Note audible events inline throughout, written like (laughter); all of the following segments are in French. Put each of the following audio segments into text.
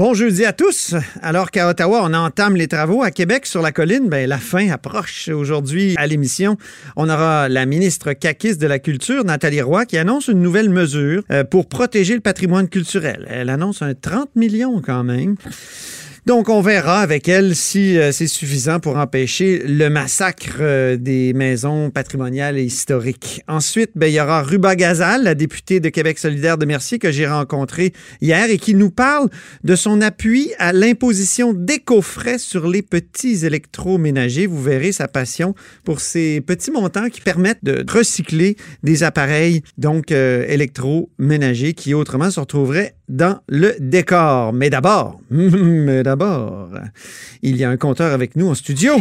Bon jeudi à tous. Alors qu'à Ottawa, on entame les travaux, à Québec, sur la colline, ben, la fin approche. Aujourd'hui, à l'émission, on aura la ministre caquiste de la Culture, Nathalie Roy, qui annonce une nouvelle mesure euh, pour protéger le patrimoine culturel. Elle annonce un 30 millions quand même. Donc, on verra avec elle si euh, c'est suffisant pour empêcher le massacre euh, des maisons patrimoniales et historiques. Ensuite, ben, il y aura Ruba Gazal, la députée de Québec solidaire de Mercier que j'ai rencontrée hier et qui nous parle de son appui à l'imposition d'éco-frais sur les petits électroménagers. Vous verrez sa passion pour ces petits montants qui permettent de recycler des appareils donc euh, électroménagers qui autrement se retrouveraient dans le décor. Mais d'abord, (laughs) d'abord, il y a un compteur avec nous en studio.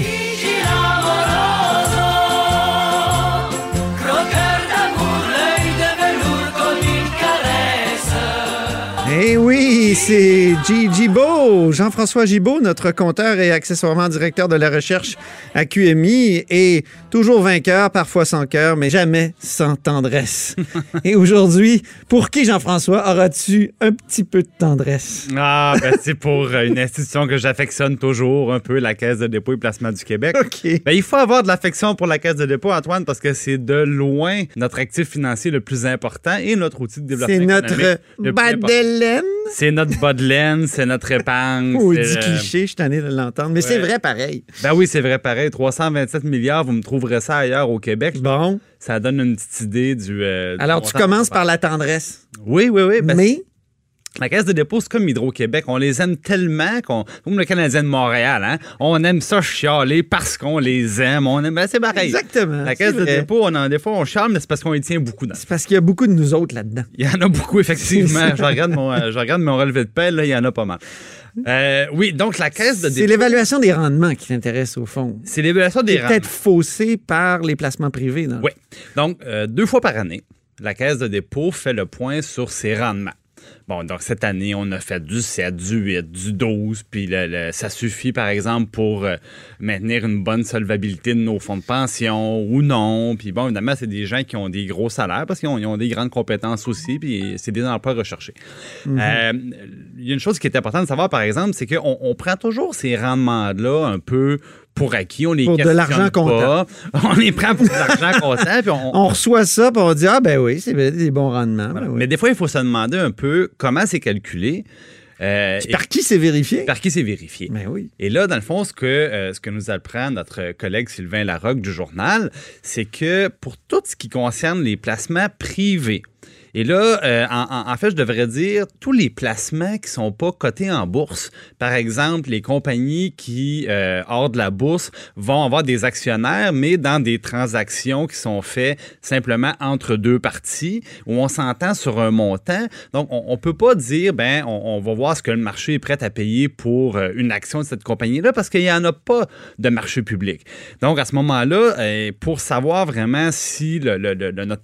Eh oui, c'est Gigi Beau, Jean-François Gibault, notre compteur et accessoirement directeur de la recherche à QMI et toujours vainqueur, parfois sans cœur, mais jamais sans tendresse. (laughs) et aujourd'hui, pour qui, Jean-François, auras-tu un petit peu de tendresse? Ah, ben c'est pour une institution que j'affectionne toujours un peu, la Caisse de dépôt et placement du Québec. (laughs) OK. Ben, il faut avoir de l'affection pour la Caisse de dépôt, Antoine, parce que c'est de loin notre actif financier le plus important et notre outil de développement C'est notre économique le plus important. C'est notre bas de laine, c'est notre épargne. Oh, c'est dit cliché, je suis tanné de l'entendre. Mais c'est vrai pareil. Ben oui, c'est vrai pareil. 327 milliards, vous me trouverez ça ailleurs au Québec. Bon. Ça donne une petite idée du. euh, du Alors, tu commences par la tendresse. Oui, oui, oui. ben, mais La Caisse de dépôt, c'est comme Hydro-Québec. On les aime tellement qu'on. Comme le Canadien de Montréal, hein? On aime ça chialer parce qu'on les aime. On aime. Ben, c'est pareil. Exactement. La Caisse c'est de vrai. dépôt, on en, des fois, on chiale, mais c'est parce qu'on y tient beaucoup. C'est parce qu'il y a beaucoup de nous autres là-dedans. Il y en a beaucoup, (laughs) effectivement. C'est ça. je, regarde mon, euh, je regarde mon relevé de paie, là, il y en a pas mal. Euh, oui, donc la Caisse de C'est dépôt. l'évaluation des rendements qui t'intéresse au fond. C'est l'évaluation des C'est peut-être rendements. faussé par les placements privés. dans Oui. Donc, euh, deux fois par année, la Caisse de dépôt fait le point sur ses rendements. Bon, donc cette année, on a fait du 7, du 8, du 12, puis le- le- ça suffit, par exemple, pour euh, maintenir une bonne solvabilité de nos fonds de pension ou non. Puis bon, évidemment, c'est des gens qui ont des gros salaires parce qu'ils ont, ont des grandes compétences aussi, puis c'est des emplois recherchés. Euh, Il y a une chose qui est importante de savoir, par exemple, c'est qu'on on prend toujours ces rendements-là un peu pour acquis. On les Pour de l'argent pas. (laughs) On les prend pour de l'argent (laughs) comptant, puis on, On reçoit ça, puis on dit Ah, ben oui, c'est des bons rendements. voilà. Ben oui. Mais des fois, il faut se demander un peu comment c'est calculé. euh, par qui c'est vérifié? par qui c'est vérifié. Ben oui. Et là, dans le fond, ce que, euh, ce que nous apprend notre collègue Sylvain Larocque du journal, c'est que pour tout ce qui concerne les placements privés, et là, euh, en, fait, je devrais dire tous les placements qui sont pas cotés en bourse. Par exemple, les compagnies qui, euh, hors de la bourse, vont avoir des actionnaires, mais dans des transactions qui sont faites simplement entre deux parties, où on s'entend sur un montant. Donc, on, on peut pas dire, ben, on, va voir ce que le marché est prêt à payer pour euh, une action de cette compagnie-là, parce qu'il y en a pas de marché public. Donc, à ce moment-là, pour savoir vraiment si notre,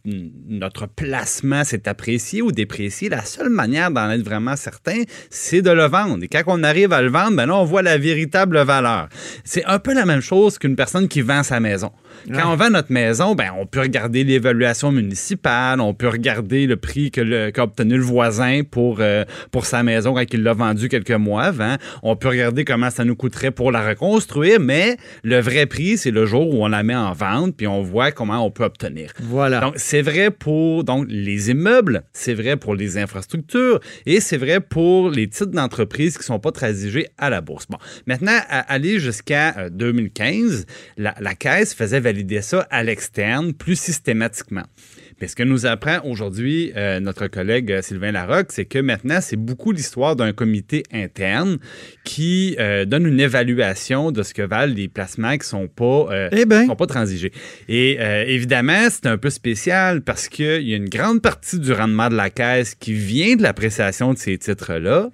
notre placement s'est apprécié ou déprécié, la seule manière d'en être vraiment certain, c'est de le vendre. Et quand on arrive à le vendre, ben là, on voit la véritable valeur. C'est un peu la même chose qu'une personne qui vend sa maison. Quand on vend notre maison, ben, on peut regarder l'évaluation municipale, on peut regarder le prix qu'a obtenu le voisin pour, euh, pour sa maison quand il l'a vendu quelques mois avant. On peut regarder comment ça nous coûterait pour la reconstruire, mais le vrai prix, c'est le jour où on la met en vente, puis on voit comment on peut obtenir. Voilà. Donc, c'est vrai pour donc, les immeubles, c'est vrai pour les infrastructures et c'est vrai pour les titres d'entreprise qui ne sont pas transigés à la bourse. Bon, maintenant, à aller jusqu'à euh, 2015, la, la Caisse faisait valider ça à l'externe plus systématiquement. Mais ce que nous apprend aujourd'hui euh, notre collègue euh, Sylvain Larocque, c'est que maintenant, c'est beaucoup l'histoire d'un comité interne qui euh, donne une évaluation de ce que valent les placements qui sont pas euh, Eh ben. sont pas transigés. Et évidemment, c'est un peu spécial parce qu'il y a une grande partie du rendement de la caisse qui vient de l'appréciation de ces titres-là.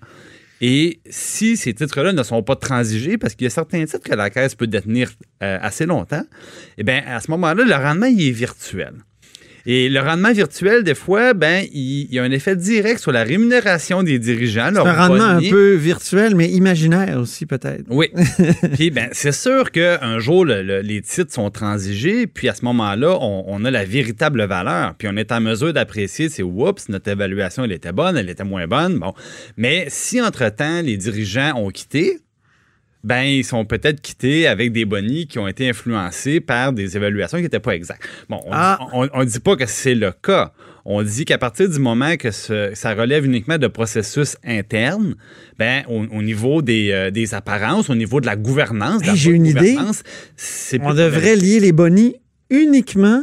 Et si ces titres-là ne sont pas transigés, parce qu'il y a certains titres que la caisse peut détenir euh, assez longtemps, eh bien, à ce moment-là, le rendement, il est virtuel. Et le rendement virtuel, des fois, ben, il, il y a un effet direct sur la rémunération des dirigeants. C'est un rendement un peu virtuel, mais imaginaire aussi, peut-être. Oui. (laughs) puis ben, c'est sûr qu'un jour, le- le- les titres sont transigés, puis à ce moment-là, on, on a la véritable valeur. Puis on est en mesure d'apprécier, c'est oups, notre évaluation, elle était bonne, elle était moins bonne. Bon. Mais si entre-temps, les dirigeants ont quitté, ben, ils sont peut-être quittés avec des bonis qui ont été influencés par des évaluations qui n'étaient pas exactes. Bon, on Ah. ne dit pas que c'est le cas. On dit qu'à partir du moment que ce- ça relève uniquement de processus internes, ben, au, au niveau des, euh, des apparences, au niveau de la gouvernance, Hey, j'ai une idée. On devrait lier les bonnies uniquement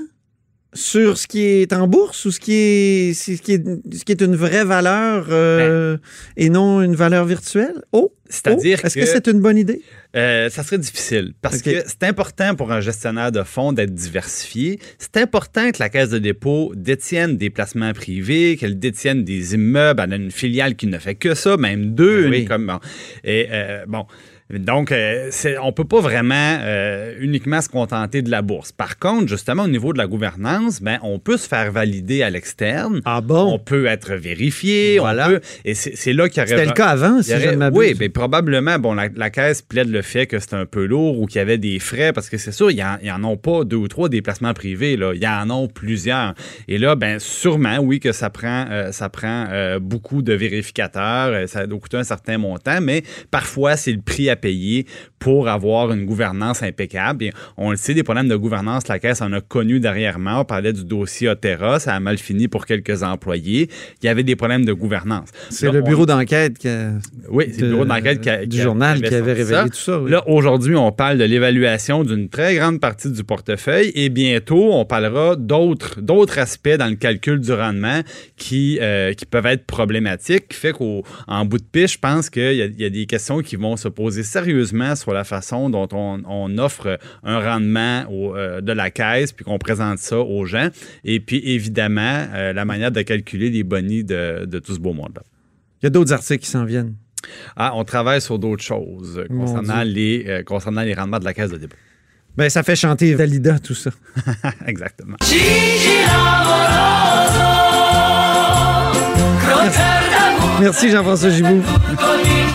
sur ce qui est en bourse ou ce qui est, ce qui est, ce qui est une vraie valeur euh, et non une valeur virtuelle? Oh! C'est-à-dire oh, Est-ce que, que- c'est une bonne idée? Euh, ça serait difficile parce que c'est important pour un gestionnaire de fonds d'être diversifié. C'est important que la caisse de dépôt détienne des placements privés, qu'elle détienne des immeubles. Elle a une filiale qui ne fait que ça, même deux. Ben oui. une comme, bon. Et euh, bon. Donc, euh, on peut pas vraiment euh, uniquement se contenter de la bourse. Par contre, justement, au niveau de la gouvernance, ben, on peut se faire valider à l'externe. Ah On bon? peut être vérifié. Voilà. On peut, et c'est là qu'il y aurait C'était le cas avant, si y je aurait- ne m'abuse. Oui, mais probablement, bon, la, la caisse plaide le fait que c'est un peu lourd ou qu'il y avait des frais, parce que c'est sûr, il n'y en, ont pas deux ou trois déplacements privés, là. Il y en a plusieurs. Et là, ben, sûrement, oui, que ça prend, euh, ça prend euh, beaucoup de vérificateurs, euh, ça doit coûter un certain montant, mais parfois, c'est le prix à payer pour avoir une gouvernance impeccable. Et on le sait, des problèmes de gouvernance, la caisse en a connu dernièrement. On parlait du dossier Otera, ça a mal fini pour quelques employés. Il y avait des problèmes de gouvernance. C'est le on- bureau d'enquête qui a- oui, c'est le bureau d'enquête qui a- du qui journal qui avait révélé ça. tout ça. oui. Là, aujourd'hui, on parle de l'évaluation d'une très grande partie du portefeuille et bientôt, on parlera d'autres, d'autres aspects dans le calcul du rendement qui, euh, qui peuvent être problématiques, qui fait qu'en bout de piste, je pense qu'il y, a- il y a des questions qui vont se poser sérieusement sur la façon dont on, on offre un rendement au- euh, de la caisse puis qu'on présente ça aux gens. Et puis, évidemment, euh, la manière de calculer les bonnies de, de tout ce beau monde-là. Il y a d'autres articles qui s'en viennent. Ah, on travaille sur d'autres choses euh, concernant les, euh, concernant les rendements de la caisse de dépôt. Ben, ça fait chanter Valida, tout ça. (laughs) Exactement. Merci, Jean-François il